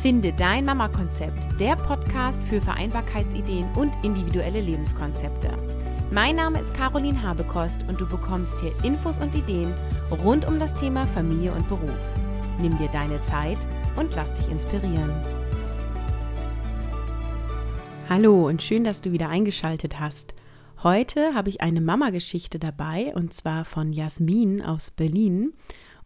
Finde dein Mama-Konzept, der Podcast für Vereinbarkeitsideen und individuelle Lebenskonzepte. Mein Name ist Caroline Habekost und du bekommst hier Infos und Ideen rund um das Thema Familie und Beruf. Nimm dir deine Zeit und lass dich inspirieren. Hallo und schön, dass du wieder eingeschaltet hast. Heute habe ich eine Mama-Geschichte dabei und zwar von Jasmin aus Berlin.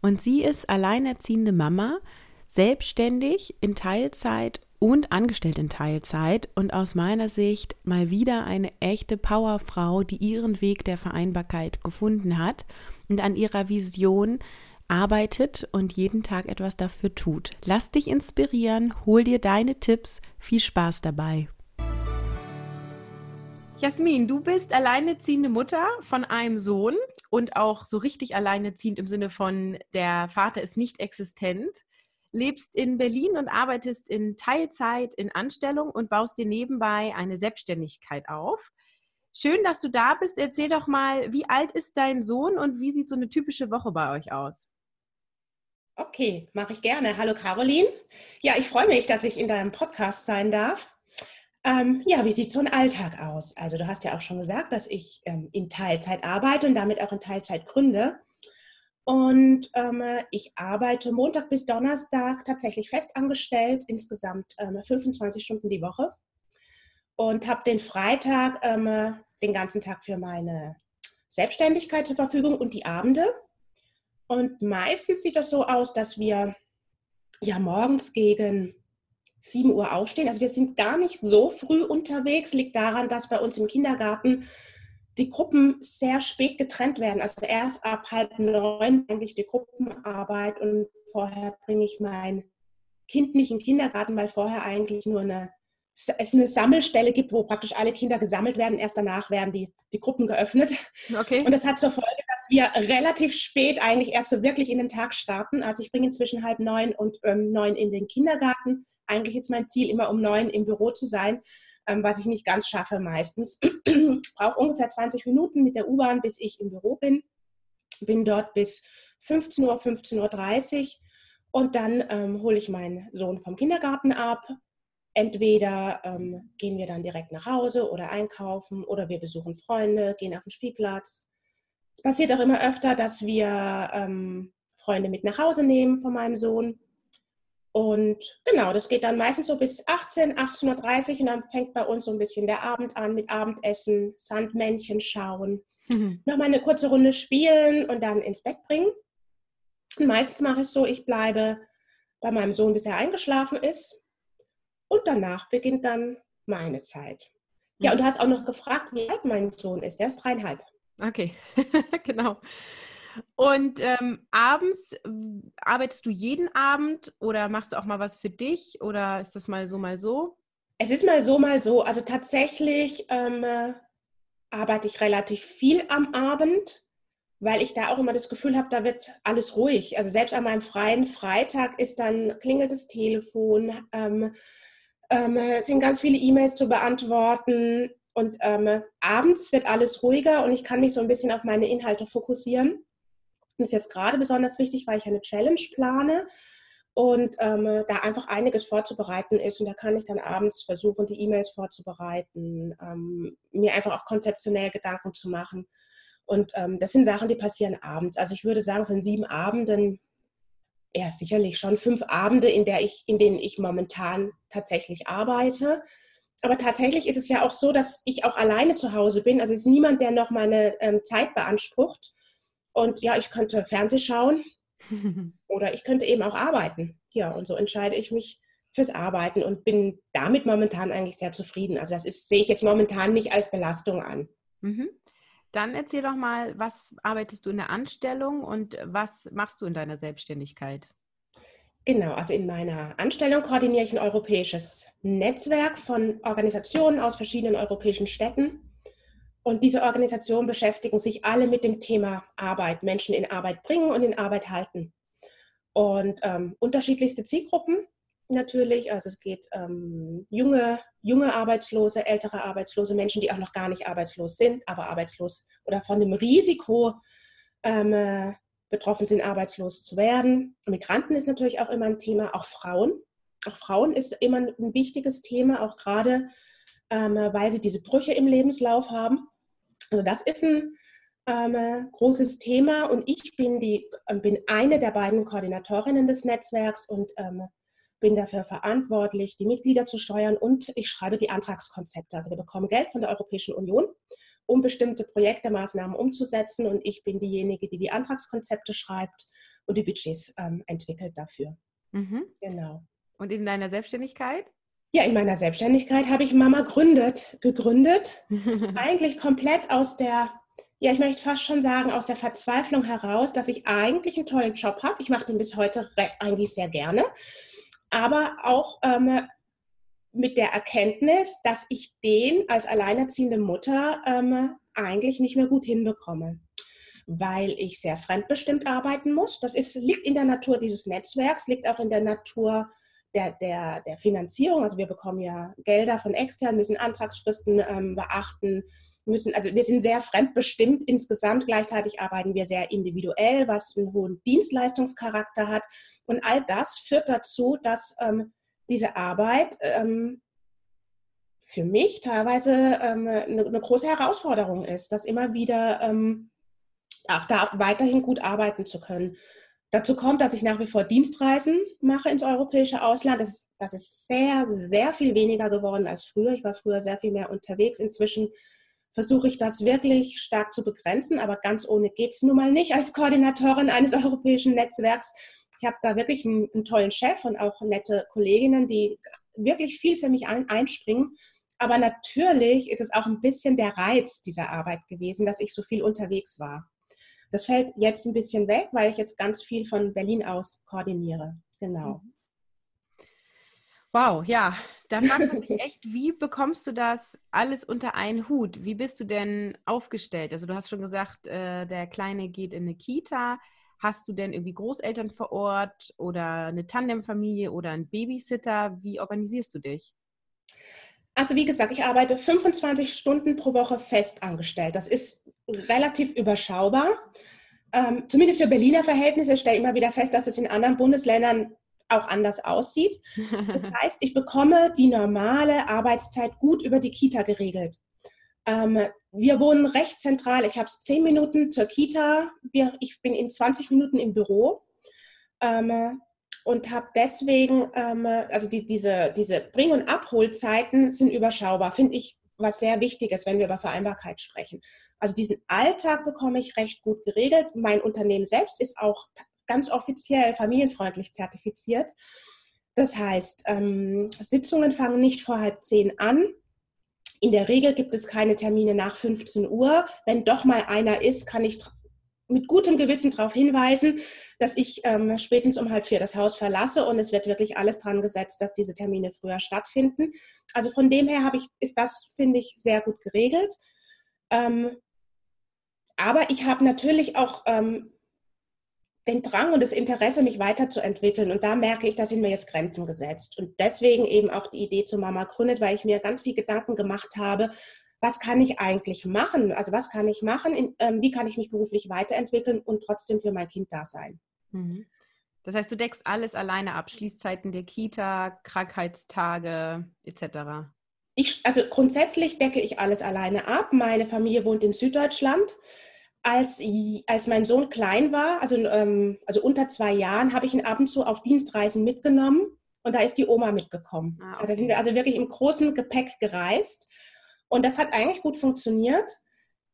Und sie ist alleinerziehende Mama, selbstständig in Teilzeit und angestellt in Teilzeit und aus meiner Sicht mal wieder eine echte Powerfrau, die ihren Weg der Vereinbarkeit gefunden hat und an ihrer Vision arbeitet und jeden Tag etwas dafür tut. Lass dich inspirieren, hol dir deine Tipps, viel Spaß dabei. Jasmin, du bist alleineziehende Mutter von einem Sohn und auch so richtig alleineziehend im Sinne von der Vater ist nicht existent lebst in Berlin und arbeitest in Teilzeit in Anstellung und baust dir nebenbei eine Selbstständigkeit auf. Schön, dass du da bist. Erzähl doch mal, wie alt ist dein Sohn und wie sieht so eine typische Woche bei euch aus? Okay, mache ich gerne. Hallo Caroline. Ja, ich freue mich, dass ich in deinem Podcast sein darf. Ähm, ja, wie sieht so ein Alltag aus? Also du hast ja auch schon gesagt, dass ich ähm, in Teilzeit arbeite und damit auch in Teilzeit gründe. Und ähm, ich arbeite Montag bis Donnerstag tatsächlich festangestellt, insgesamt ähm, 25 Stunden die Woche. Und habe den Freitag ähm, den ganzen Tag für meine Selbstständigkeit zur Verfügung und die Abende. Und meistens sieht das so aus, dass wir ja morgens gegen 7 Uhr aufstehen. Also wir sind gar nicht so früh unterwegs, liegt daran, dass bei uns im Kindergarten die Gruppen sehr spät getrennt werden. Also erst ab halb neun eigentlich die Gruppenarbeit und vorher bringe ich mein Kind nicht in den Kindergarten, weil vorher eigentlich nur eine, es eine Sammelstelle gibt, wo praktisch alle Kinder gesammelt werden. Erst danach werden die, die Gruppen geöffnet. Okay. Und das hat zur Folge, dass wir relativ spät eigentlich erst so wirklich in den Tag starten. Also ich bringe zwischen halb neun und ähm, neun in den Kindergarten. Eigentlich ist mein Ziel, immer um neun im Büro zu sein ähm, was ich nicht ganz schaffe meistens. Brauche ungefähr 20 Minuten mit der U-Bahn, bis ich im Büro bin. Bin dort bis 15 Uhr, 15.30 Uhr und dann ähm, hole ich meinen Sohn vom Kindergarten ab. Entweder ähm, gehen wir dann direkt nach Hause oder einkaufen oder wir besuchen Freunde, gehen auf den Spielplatz. Es passiert auch immer öfter, dass wir ähm, Freunde mit nach Hause nehmen von meinem Sohn und genau, das geht dann meistens so bis 18, 18.30 Uhr und dann fängt bei uns so ein bisschen der Abend an mit Abendessen, Sandmännchen schauen, mhm. nochmal eine kurze Runde spielen und dann ins Bett bringen. Und meistens mache ich es so, ich bleibe bei meinem Sohn, bis er eingeschlafen ist. Und danach beginnt dann meine Zeit. Ja, und du hast auch noch gefragt, wie alt mein Sohn ist. Der ist dreieinhalb. Okay, genau. Und ähm, abends arbeitest du jeden Abend oder machst du auch mal was für dich oder ist das mal so, mal so? Es ist mal so, mal so. Also tatsächlich ähm, äh, arbeite ich relativ viel am Abend, weil ich da auch immer das Gefühl habe, da wird alles ruhig. Also selbst an meinem freien Freitag ist dann klingelt das Telefon, ähm, ähm, sind ganz viele E-Mails zu beantworten und ähm, abends wird alles ruhiger und ich kann mich so ein bisschen auf meine Inhalte fokussieren. Ist jetzt gerade besonders wichtig, weil ich eine Challenge plane und ähm, da einfach einiges vorzubereiten ist. Und da kann ich dann abends versuchen, die E-Mails vorzubereiten, ähm, mir einfach auch konzeptionell Gedanken zu machen. Und ähm, das sind Sachen, die passieren abends. Also ich würde sagen, von sieben Abenden, ja sicherlich schon fünf Abende, in, der ich, in denen ich momentan tatsächlich arbeite. Aber tatsächlich ist es ja auch so, dass ich auch alleine zu Hause bin. Also es ist niemand, der noch meine ähm, Zeit beansprucht. Und ja, ich könnte Fernseh schauen oder ich könnte eben auch arbeiten. Ja, und so entscheide ich mich fürs Arbeiten und bin damit momentan eigentlich sehr zufrieden. Also das ist, sehe ich jetzt momentan nicht als Belastung an. Mhm. Dann erzähl doch mal, was arbeitest du in der Anstellung und was machst du in deiner Selbstständigkeit? Genau, also in meiner Anstellung koordiniere ich ein europäisches Netzwerk von Organisationen aus verschiedenen europäischen Städten und diese Organisationen beschäftigen sich alle mit dem Thema Arbeit, Menschen in Arbeit bringen und in Arbeit halten. Und ähm, unterschiedlichste Zielgruppen natürlich. Also es geht ähm, junge, junge Arbeitslose, ältere Arbeitslose, Menschen, die auch noch gar nicht arbeitslos sind, aber arbeitslos oder von dem Risiko ähm, äh, betroffen sind, arbeitslos zu werden. Migranten ist natürlich auch immer ein Thema, auch Frauen. auch Frauen ist immer ein wichtiges Thema, auch gerade ähm, weil sie diese Brüche im Lebenslauf haben. Also das ist ein ähm, großes Thema und ich bin, die, ähm, bin eine der beiden Koordinatorinnen des Netzwerks und ähm, bin dafür verantwortlich, die Mitglieder zu steuern und ich schreibe die Antragskonzepte. Also wir bekommen Geld von der Europäischen Union, um bestimmte Projekte, Maßnahmen umzusetzen und ich bin diejenige, die die Antragskonzepte schreibt und die Budgets ähm, entwickelt dafür. Mhm. Genau. Und in deiner Selbstständigkeit? Ja, in meiner Selbstständigkeit habe ich Mama gründet, gegründet. eigentlich komplett aus der, ja, ich möchte fast schon sagen, aus der Verzweiflung heraus, dass ich eigentlich einen tollen Job habe. Ich mache den bis heute eigentlich sehr gerne. Aber auch ähm, mit der Erkenntnis, dass ich den als alleinerziehende Mutter ähm, eigentlich nicht mehr gut hinbekomme weil ich sehr fremdbestimmt arbeiten muss. Das ist, liegt in der Natur dieses Netzwerks, liegt auch in der Natur der, der, der Finanzierung. Also wir bekommen ja Gelder von extern, müssen Antragsfristen ähm, beachten, müssen, also wir sind sehr fremdbestimmt insgesamt. Gleichzeitig arbeiten wir sehr individuell, was einen hohen Dienstleistungscharakter hat. Und all das führt dazu, dass ähm, diese Arbeit ähm, für mich teilweise ähm, eine, eine, große Herausforderung ist, das immer wieder ähm, auch da weiterhin gut arbeiten zu können. Dazu kommt, dass ich nach wie vor Dienstreisen mache ins europäische Ausland. Das ist, das ist sehr, sehr viel weniger geworden als früher. Ich war früher sehr viel mehr unterwegs. Inzwischen versuche ich das wirklich stark zu begrenzen, aber ganz ohne geht es nun mal nicht als Koordinatorin eines europäischen Netzwerks. Ich habe da wirklich einen, einen, tollen Chef und auch nette Kolleginnen, die wirklich viel für mich ein, einspringen. Aber natürlich ist es auch ein bisschen der Reiz dieser Arbeit gewesen, dass ich so viel unterwegs war. Das fällt jetzt ein bisschen weg, weil ich jetzt ganz viel von Berlin aus koordiniere. Genau. Mhm. Wow, ja, da fragt man sich echt, wie bekommst du das alles unter einen Hut? Wie bist du denn aufgestellt? Also du hast schon gesagt, äh, der Kleine geht in eine Kita. Hast du denn irgendwie Großeltern vor Ort oder eine Tandemfamilie oder einen Babysitter? Wie organisierst du dich? Also wie gesagt, ich arbeite 25 Stunden pro Woche fest angestellt. Das ist relativ überschaubar. Ähm, zumindest für Berliner Verhältnisse ich stelle immer wieder fest, dass es in anderen Bundesländern auch anders aussieht. Das heißt, ich bekomme die normale Arbeitszeit gut über die Kita geregelt. Ähm, wir wohnen recht zentral. Ich habe es zehn Minuten zur Kita. Wir, ich bin in 20 Minuten im Büro ähm, und habe deswegen, ähm, also die, diese, diese Bring- und Abholzeiten sind überschaubar, finde ich was sehr wichtig ist, wenn wir über Vereinbarkeit sprechen. Also diesen Alltag bekomme ich recht gut geregelt. Mein Unternehmen selbst ist auch ganz offiziell familienfreundlich zertifiziert. Das heißt, ähm, Sitzungen fangen nicht vor halb zehn an. In der Regel gibt es keine Termine nach 15 Uhr. Wenn doch mal einer ist, kann ich mit gutem Gewissen darauf hinweisen, dass ich ähm, spätestens um halb vier das Haus verlasse und es wird wirklich alles dran gesetzt, dass diese Termine früher stattfinden. Also von dem her ich, ist das, finde ich, sehr gut geregelt. Ähm, aber ich habe natürlich auch ähm, den Drang und das Interesse, mich weiterzuentwickeln. Und da merke ich, da sind mir jetzt Grenzen gesetzt. Und deswegen eben auch die Idee zu Mama gründet, weil ich mir ganz viel Gedanken gemacht habe, was kann ich eigentlich machen? Also was kann ich machen? In, ähm, wie kann ich mich beruflich weiterentwickeln und trotzdem für mein Kind da sein? Mhm. Das heißt, du deckst alles alleine ab, Schließzeiten der Kita, Krankheitstage etc. Ich, also grundsätzlich decke ich alles alleine ab. Meine Familie wohnt in Süddeutschland. Als, als mein Sohn klein war, also, ähm, also unter zwei Jahren, habe ich ihn ab und zu auf Dienstreisen mitgenommen und da ist die Oma mitgekommen. Ah, okay. Also sind wir also wirklich im großen Gepäck gereist. Und das hat eigentlich gut funktioniert.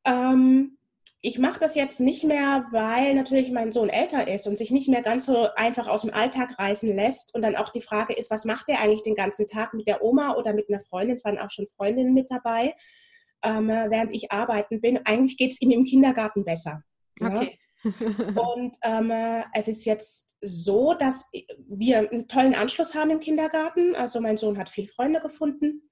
Ähm, ich mache das jetzt nicht mehr, weil natürlich mein Sohn älter ist und sich nicht mehr ganz so einfach aus dem Alltag reißen lässt. Und dann auch die Frage ist, was macht er eigentlich den ganzen Tag mit der Oma oder mit einer Freundin? Es waren auch schon Freundinnen mit dabei, ähm, während ich arbeiten bin. Eigentlich geht es ihm im Kindergarten besser. Okay. und ähm, es ist jetzt so, dass wir einen tollen Anschluss haben im Kindergarten. Also mein Sohn hat viele Freunde gefunden.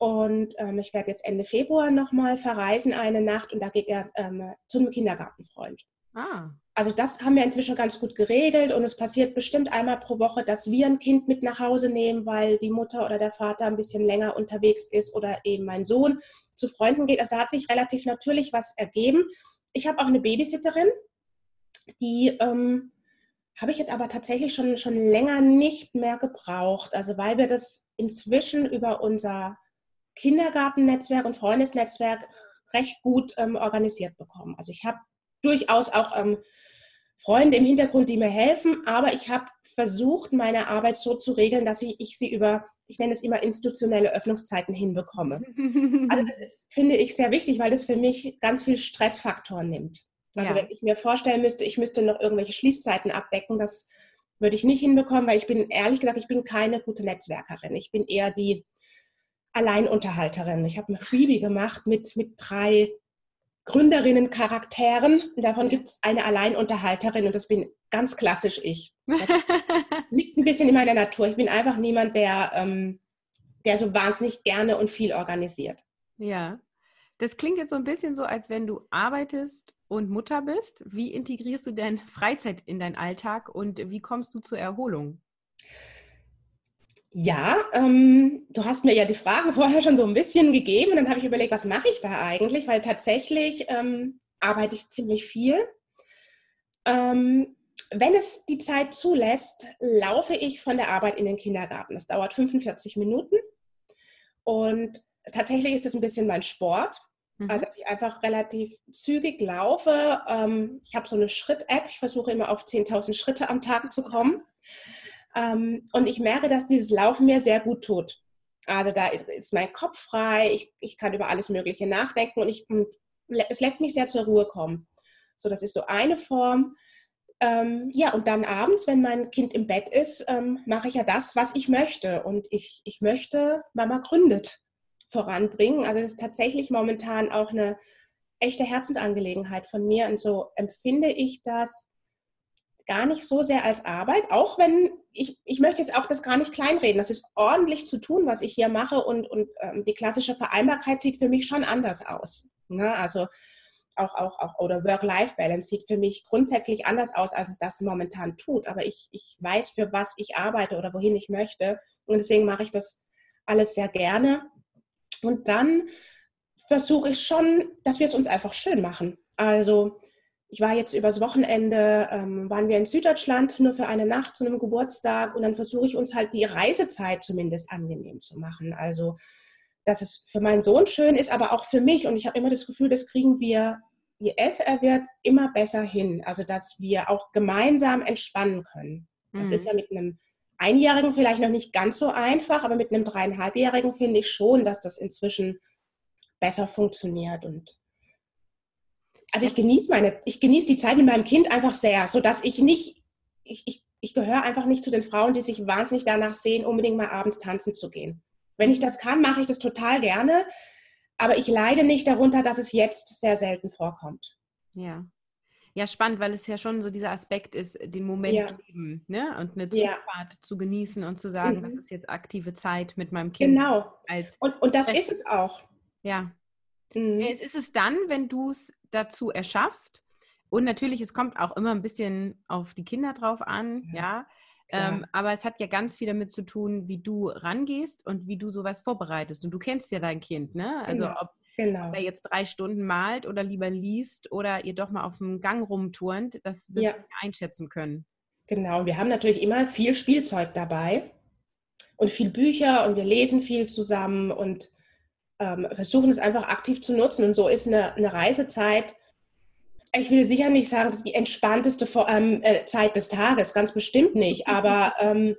Und ähm, ich werde jetzt Ende Februar nochmal verreisen eine Nacht und da geht er ähm, zu einem Kindergartenfreund. Ah. Also das haben wir inzwischen ganz gut geregelt und es passiert bestimmt einmal pro Woche, dass wir ein Kind mit nach Hause nehmen, weil die Mutter oder der Vater ein bisschen länger unterwegs ist oder eben mein Sohn zu Freunden geht. Also da hat sich relativ natürlich was ergeben. Ich habe auch eine Babysitterin, die ähm, habe ich jetzt aber tatsächlich schon, schon länger nicht mehr gebraucht. Also weil wir das inzwischen über unser Kindergartennetzwerk und Freundesnetzwerk recht gut ähm, organisiert bekommen. Also ich habe durchaus auch ähm, Freunde im Hintergrund, die mir helfen, aber ich habe versucht, meine Arbeit so zu regeln, dass ich, ich sie über, ich nenne es immer institutionelle Öffnungszeiten hinbekomme. Also das ist, finde ich, sehr wichtig, weil das für mich ganz viel Stressfaktoren nimmt. Also ja. wenn ich mir vorstellen müsste, ich müsste noch irgendwelche Schließzeiten abdecken, das würde ich nicht hinbekommen, weil ich bin ehrlich gesagt, ich bin keine gute Netzwerkerin. Ich bin eher die Alleinunterhalterin. Ich habe ein Freebie gemacht mit, mit drei Gründerinnen-Charakteren. Davon gibt es eine Alleinunterhalterin und das bin ganz klassisch ich. Das liegt ein bisschen in meiner Natur. Ich bin einfach niemand, der, ähm, der so wahnsinnig gerne und viel organisiert. Ja, das klingt jetzt so ein bisschen so, als wenn du arbeitest und Mutter bist. Wie integrierst du denn Freizeit in deinen Alltag und wie kommst du zur Erholung? Ja, ähm, du hast mir ja die Frage vorher schon so ein bisschen gegeben. Und dann habe ich überlegt, was mache ich da eigentlich? Weil tatsächlich ähm, arbeite ich ziemlich viel. Ähm, wenn es die Zeit zulässt, laufe ich von der Arbeit in den Kindergarten. Das dauert 45 Minuten. Und tatsächlich ist das ein bisschen mein Sport. Mhm. Also, dass ich einfach relativ zügig laufe. Ähm, ich habe so eine Schritt-App. Ich versuche immer auf 10.000 Schritte am Tag zu kommen. Ähm, und ich merke, dass dieses Laufen mir sehr gut tut. Also da ist, mein Kopf frei, ich, ich kann über alles Mögliche nachdenken und ich, es lässt mich sehr zur Ruhe kommen. So, das ist so eine Form. Ähm, ja, und dann abends, wenn mein Kind im Bett ist, ähm, mache ich ja das, was ich möchte. Und ich, ich möchte Mama gründet voranbringen. Also das ist tatsächlich momentan auch eine echte Herzensangelegenheit von mir. Und so empfinde ich das gar nicht so sehr als Arbeit, auch wenn ich, ich möchte jetzt auch das gar nicht kleinreden. Das ist ordentlich zu tun, was ich hier mache und, und ähm, die klassische Vereinbarkeit sieht für mich schon anders aus. Ne? Also auch, auch, auch, oder Work-Life-Balance sieht für mich grundsätzlich anders aus, als es das momentan tut. Aber ich, ich weiß, für was ich arbeite oder wohin ich möchte. Und deswegen mache ich das alles sehr gerne. Und dann versuche ich schon, dass wir es uns einfach schön machen. Also ich war jetzt übers Wochenende, ähm, waren wir in Süddeutschland nur für eine Nacht zu einem Geburtstag und dann versuche ich uns halt die Reisezeit zumindest angenehm zu machen. Also, dass es für meinen Sohn schön ist, aber auch für mich. Und ich habe immer das Gefühl, das kriegen wir, je älter er wird, immer besser hin. Also, dass wir auch gemeinsam entspannen können. Das mhm. ist ja mit einem Einjährigen vielleicht noch nicht ganz so einfach, aber mit einem dreieinhalbjährigen finde ich schon, dass das inzwischen besser funktioniert und also ich genieße meine, ich genieße die Zeit mit meinem Kind einfach sehr, sodass ich nicht, ich, ich, ich gehöre einfach nicht zu den Frauen, die sich wahnsinnig danach sehen, unbedingt mal abends tanzen zu gehen. Wenn ich das kann, mache ich das total gerne, aber ich leide nicht darunter, dass es jetzt sehr selten vorkommt. Ja. Ja, spannend, weil es ja schon so dieser Aspekt ist, den Moment ja. leben ne? und eine Zugfahrt ja. zu genießen und zu sagen, mhm. das ist jetzt aktive Zeit mit meinem Kind. Genau. Als und, und das ist es auch. Ja. Mhm. Es ist es dann, wenn du es dazu erschaffst. Und natürlich, es kommt auch immer ein bisschen auf die Kinder drauf an, ja. ja. Ähm, aber es hat ja ganz viel damit zu tun, wie du rangehst und wie du sowas vorbereitest. Und du kennst ja dein Kind, ne? Also genau. ob, genau. er jetzt drei Stunden malt oder lieber liest oder ihr doch mal auf dem Gang rumturnt, das wirst ja. du einschätzen können. Genau, wir haben natürlich immer viel Spielzeug dabei und viel Bücher und wir lesen viel zusammen und ähm, versuchen es einfach aktiv zu nutzen. Und so ist eine, eine Reisezeit, ich will sicher nicht sagen, die entspannteste ähm, äh, Zeit des Tages, ganz bestimmt nicht, aber ähm,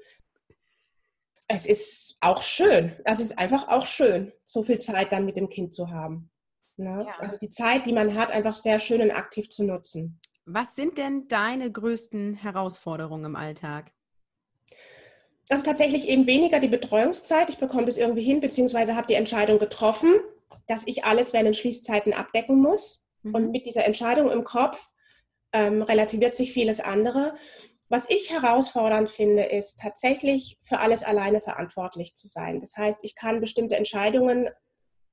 es ist auch schön. Es ist einfach auch schön, so viel Zeit dann mit dem Kind zu haben. Ne? Ja. Also die Zeit, die man hat, einfach sehr schön und aktiv zu nutzen. Was sind denn deine größten Herausforderungen im Alltag? Das ist tatsächlich eben weniger die Betreuungszeit. Ich bekomme das irgendwie hin, beziehungsweise habe die Entscheidung getroffen, dass ich alles während Schließzeiten abdecken muss. Mhm. Und mit dieser Entscheidung im Kopf ähm, relativiert sich vieles andere. Was ich herausfordernd finde, ist tatsächlich für alles alleine verantwortlich zu sein. Das heißt, ich kann bestimmte Entscheidungen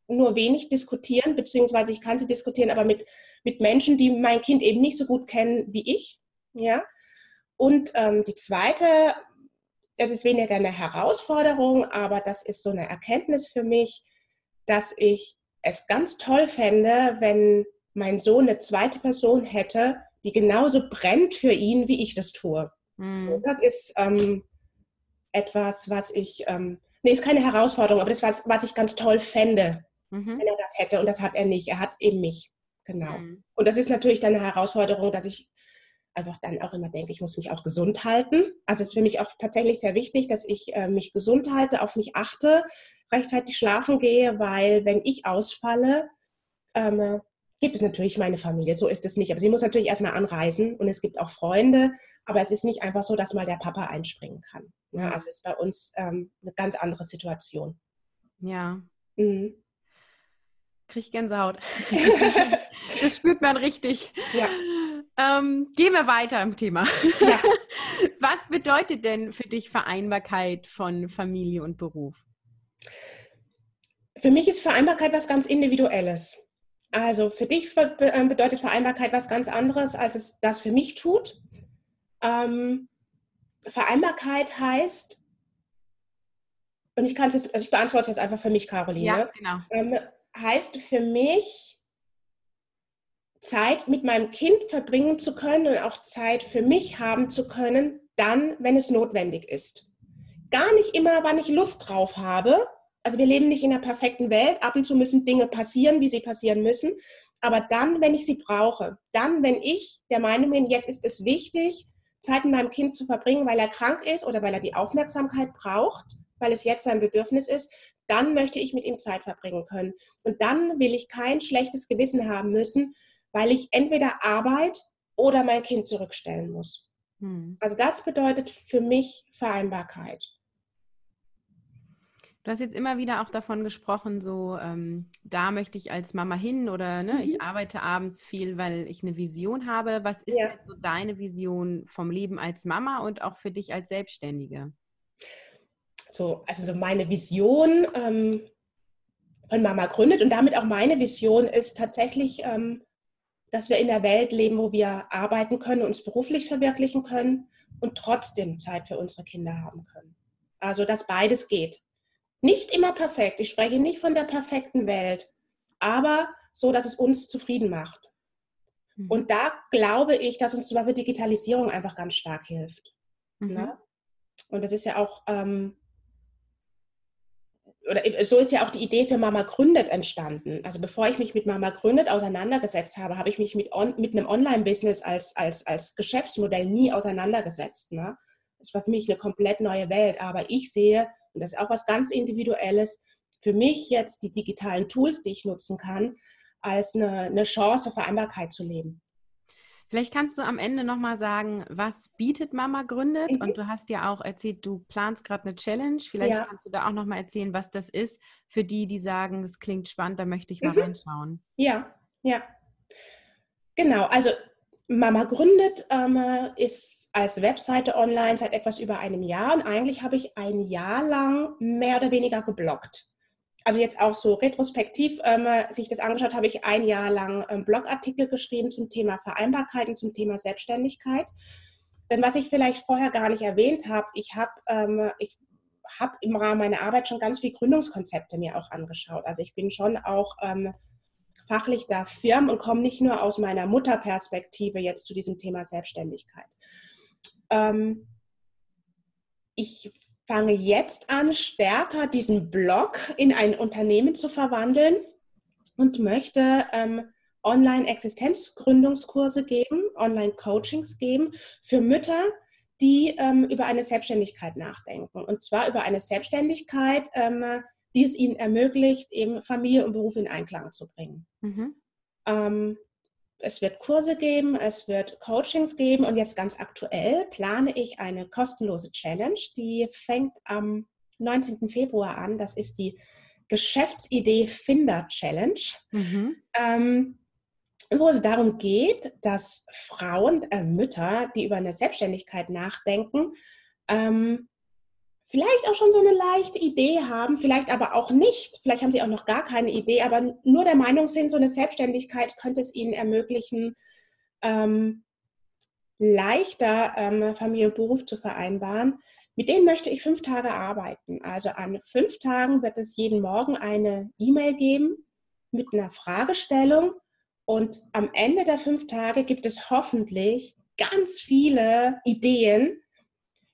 nur wenig diskutieren, beziehungsweise ich kann sie diskutieren, aber mit, mit Menschen, die mein Kind eben nicht so gut kennen wie ich. Ja? Und ähm, die zweite das ist weniger eine Herausforderung, aber das ist so eine Erkenntnis für mich, dass ich es ganz toll fände, wenn mein Sohn eine zweite Person hätte, die genauso brennt für ihn, wie ich das tue. Mhm. So, das ist ähm, etwas, was ich, ähm, nee, ist keine Herausforderung, aber das was, was ich ganz toll fände, mhm. wenn er das hätte. Und das hat er nicht. Er hat eben mich. Genau. Mhm. Und das ist natürlich dann eine Herausforderung, dass ich einfach dann auch immer denke, ich muss mich auch gesund halten. Also es ist für mich auch tatsächlich sehr wichtig, dass ich äh, mich gesund halte, auf mich achte, rechtzeitig schlafen gehe, weil wenn ich ausfalle, ähm, gibt es natürlich meine Familie. So ist es nicht. Aber sie muss natürlich erstmal anreisen und es gibt auch Freunde. Aber es ist nicht einfach so, dass mal der Papa einspringen kann. Ja, also es ist bei uns ähm, eine ganz andere Situation. Ja. Mhm. Krieg Gänsehaut. das spürt man richtig. Ja. Ähm, gehen wir weiter im Thema. Ja. Was bedeutet denn für dich Vereinbarkeit von Familie und Beruf? Für mich ist Vereinbarkeit was ganz Individuelles. Also für dich äh, bedeutet Vereinbarkeit was ganz anderes, als es das für mich tut. Ähm, Vereinbarkeit heißt, und ich kann es jetzt, also ich beantworte jetzt einfach für mich, Caroline. Ja, genau. Ähm, heißt für mich, Zeit mit meinem Kind verbringen zu können und auch Zeit für mich haben zu können, dann, wenn es notwendig ist. Gar nicht immer, wann ich Lust drauf habe, also wir leben nicht in einer perfekten Welt. Ab und zu müssen Dinge passieren, wie sie passieren müssen. Aber dann, wenn ich sie brauche, dann, wenn ich der Meinung bin, jetzt ist es wichtig, Zeit mit meinem Kind zu verbringen, weil er krank ist oder weil er die Aufmerksamkeit braucht, weil es jetzt sein Bedürfnis ist, dann möchte ich mit ihm Zeit verbringen können. Und dann will ich kein schlechtes Gewissen haben müssen, weil ich entweder Arbeit oder mein Kind zurückstellen muss. Hm. Also das bedeutet für mich Vereinbarkeit. Du hast jetzt immer wieder auch davon gesprochen, so ähm, da möchte ich als Mama hin oder ne, mhm. ich arbeite abends viel, weil ich eine Vision habe. Was ist ja. denn so deine Vision vom Leben als Mama und auch für dich als Selbstständige? So, also so meine Vision ähm, von Mama gründet und damit auch meine Vision ist tatsächlich, ähm, dass wir in einer Welt leben, wo wir arbeiten können, uns beruflich verwirklichen können und trotzdem Zeit für unsere Kinder haben können. Also dass beides geht. Nicht immer perfekt. Ich spreche nicht von der perfekten Welt, aber so, dass es uns zufrieden macht. Mhm. Und da glaube ich, dass uns zum Beispiel Digitalisierung einfach ganz stark hilft. Mhm. Ne? Und das ist ja auch, ähm, oder so ist ja auch die Idee für Mama Gründet entstanden. Also bevor ich mich mit Mama Gründet auseinandergesetzt habe, habe ich mich mit, on, mit einem Online-Business als, als, als Geschäftsmodell nie auseinandergesetzt. Ne? Das war für mich eine komplett neue Welt. Aber ich sehe und das ist auch was ganz Individuelles. Für mich jetzt die digitalen Tools, die ich nutzen kann, als eine, eine Chance, Vereinbarkeit zu leben. Vielleicht kannst du am Ende nochmal sagen, was bietet Mama gründet? Mhm. Und du hast ja auch erzählt, du planst gerade eine Challenge. Vielleicht ja. kannst du da auch nochmal erzählen, was das ist für die, die sagen, es klingt spannend, da möchte ich mal mhm. reinschauen. Ja, ja. Genau, also Mama gründet ähm, ist als Webseite online seit etwas über einem Jahr und eigentlich habe ich ein Jahr lang mehr oder weniger geblockt. Also jetzt auch so retrospektiv ähm, sich das angeschaut, habe ich ein Jahr lang ähm, Blogartikel geschrieben zum Thema Vereinbarkeit und zum Thema Selbstständigkeit. Denn was ich vielleicht vorher gar nicht erwähnt habe, ich habe ähm, ich im Rahmen meiner Arbeit schon ganz viel Gründungskonzepte mir auch angeschaut. Also ich bin schon auch ähm, fachlich da firm und komme nicht nur aus meiner Mutterperspektive jetzt zu diesem Thema Selbstständigkeit. Ähm, ich fange jetzt an, stärker diesen Blog in ein Unternehmen zu verwandeln und möchte ähm, Online-Existenzgründungskurse geben, Online-Coachings geben für Mütter, die ähm, über eine Selbstständigkeit nachdenken. Und zwar über eine Selbstständigkeit, ähm, die es ihnen ermöglicht, eben Familie und Beruf in Einklang zu bringen. Mhm. Ähm, es wird Kurse geben, es wird Coachings geben und jetzt ganz aktuell plane ich eine kostenlose Challenge, die fängt am 19. Februar an. Das ist die Geschäftsidee Finder Challenge, mhm. ähm, wo es darum geht, dass Frauen, äh, Mütter, die über eine Selbstständigkeit nachdenken, ähm, vielleicht auch schon so eine leichte Idee haben, vielleicht aber auch nicht. Vielleicht haben sie auch noch gar keine Idee, aber nur der Meinung sind, so eine Selbstständigkeit könnte es ihnen ermöglichen, ähm, leichter ähm, Familie und Beruf zu vereinbaren. Mit denen möchte ich fünf Tage arbeiten. Also an fünf Tagen wird es jeden Morgen eine E-Mail geben mit einer Fragestellung. Und am Ende der fünf Tage gibt es hoffentlich ganz viele Ideen,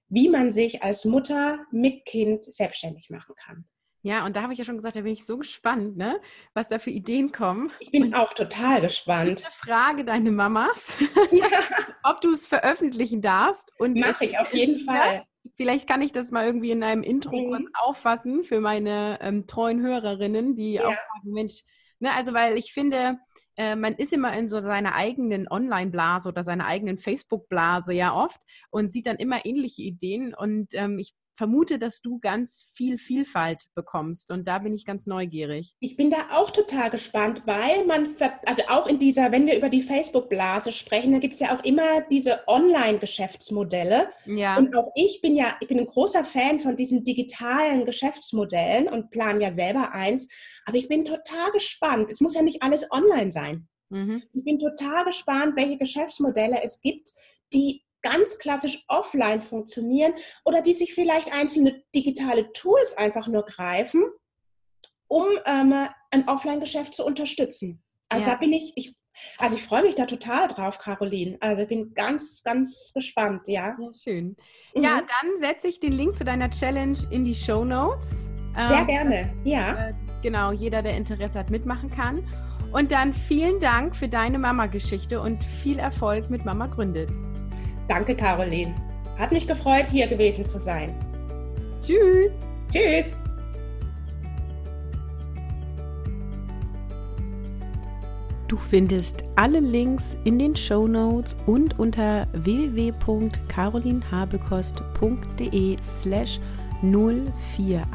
wie man sich als Mutter mit Kind selbstständig machen kann. Ja, und da habe ich ja schon gesagt, da bin ich so gespannt, ne? was da für Ideen kommen. Ich bin und auch total gespannt. Bitte frage deine Mamas, ja. ob du es veröffentlichen darfst. Mache ich auf jeden Fall. Vielleicht kann ich das mal irgendwie in einem Intro mhm. kurz auffassen für meine ähm, treuen Hörerinnen, die ja. auch sagen, Mensch, ne, also weil ich finde, äh, man ist immer in so seiner eigenen Online-Blase oder seiner eigenen Facebook-Blase ja oft und sieht dann immer ähnliche Ideen. Und ähm, ich vermute, dass du ganz viel Vielfalt bekommst. Und da bin ich ganz neugierig. Ich bin da auch total gespannt, weil man, also auch in dieser, wenn wir über die Facebook-Blase sprechen, da gibt es ja auch immer diese Online-Geschäftsmodelle. Ja. Und auch ich bin ja, ich bin ein großer Fan von diesen digitalen Geschäftsmodellen und plane ja selber eins. Aber ich bin total gespannt. Es muss ja nicht alles online sein. Mhm. Ich bin total gespannt, welche Geschäftsmodelle es gibt, die ganz klassisch offline funktionieren oder die sich vielleicht einzelne digitale Tools einfach nur greifen, um ähm, ein Offline-Geschäft zu unterstützen. Also ja. da bin ich, ich, also ich freue mich da total drauf, Caroline. Also ich bin ganz, ganz gespannt, ja. ja schön. Mhm. Ja, dann setze ich den Link zu deiner Challenge in die Show Notes. Sehr ähm, gerne, dass, ja. Äh, genau, jeder, der Interesse hat, mitmachen kann. Und dann vielen Dank für deine Mama-Geschichte und viel Erfolg mit Mama gründet. Danke, Caroline. Hat mich gefreut, hier gewesen zu sein. Tschüss. Tschüss. Du findest alle Links in den Show Notes und unter www.carolinhabekost.de slash 048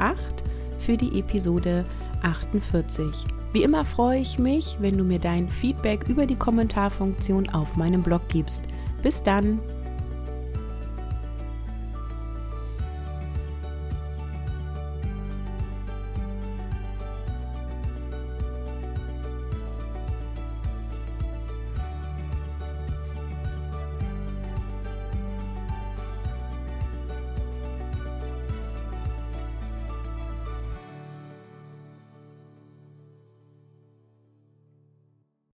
für die Episode 48. Wie immer freue ich mich, wenn du mir dein Feedback über die Kommentarfunktion auf meinem Blog gibst. Bis dann!